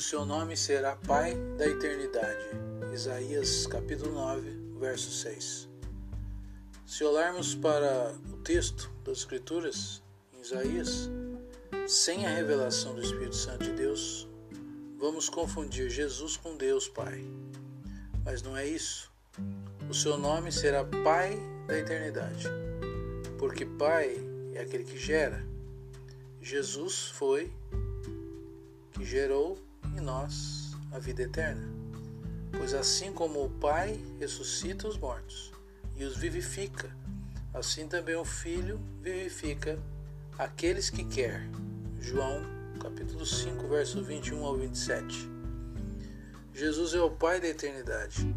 seu nome será Pai da eternidade. Isaías capítulo 9, verso 6. Se olharmos para o texto das Escrituras, em Isaías, sem a revelação do Espírito Santo de Deus, vamos confundir Jesus com Deus Pai. Mas não é isso. O seu nome será Pai da eternidade, porque Pai é aquele que gera. Jesus foi que gerou em nós a vida eterna. Pois assim como o Pai ressuscita os mortos e os vivifica, assim também o Filho vivifica aqueles que quer. João capítulo 5, verso 21 ao 27. Jesus é o Pai da eternidade,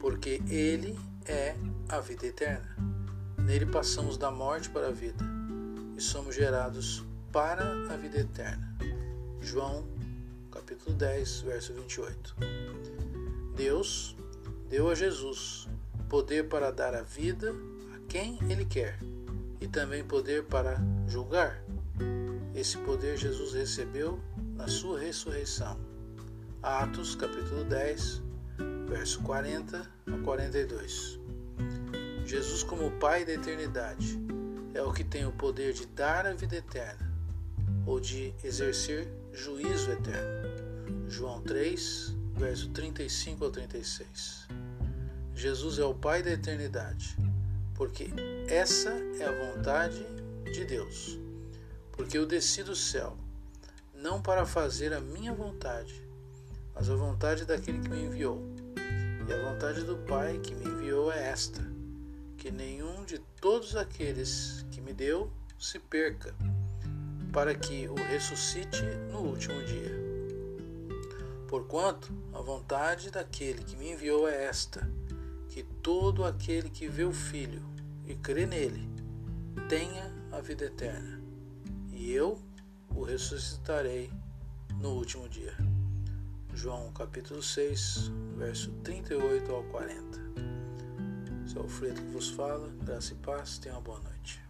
porque Ele é a vida eterna. Nele passamos da morte para a vida e somos gerados para a vida eterna. João 10, verso 28. Deus deu a Jesus poder para dar a vida a quem Ele quer e também poder para julgar. Esse poder Jesus recebeu na sua ressurreição. Atos capítulo 10, verso 40 a 42. Jesus, como Pai da eternidade, é o que tem o poder de dar a vida eterna ou de exercer juízo eterno. João 3, verso 35 ao 36. Jesus é o Pai da eternidade, porque essa é a vontade de Deus. Porque eu desci do céu, não para fazer a minha vontade, mas a vontade daquele que me enviou. E a vontade do Pai que me enviou é esta: que nenhum de todos aqueles que me deu se perca para que o ressuscite no último dia. Porquanto a vontade daquele que me enviou é esta: que todo aquele que vê o Filho e crê nele tenha a vida eterna, e eu o ressuscitarei no último dia. João capítulo 6, verso 38 ao 40. Esse é o Alfredo que vos fala, graça e paz, tenha uma boa noite.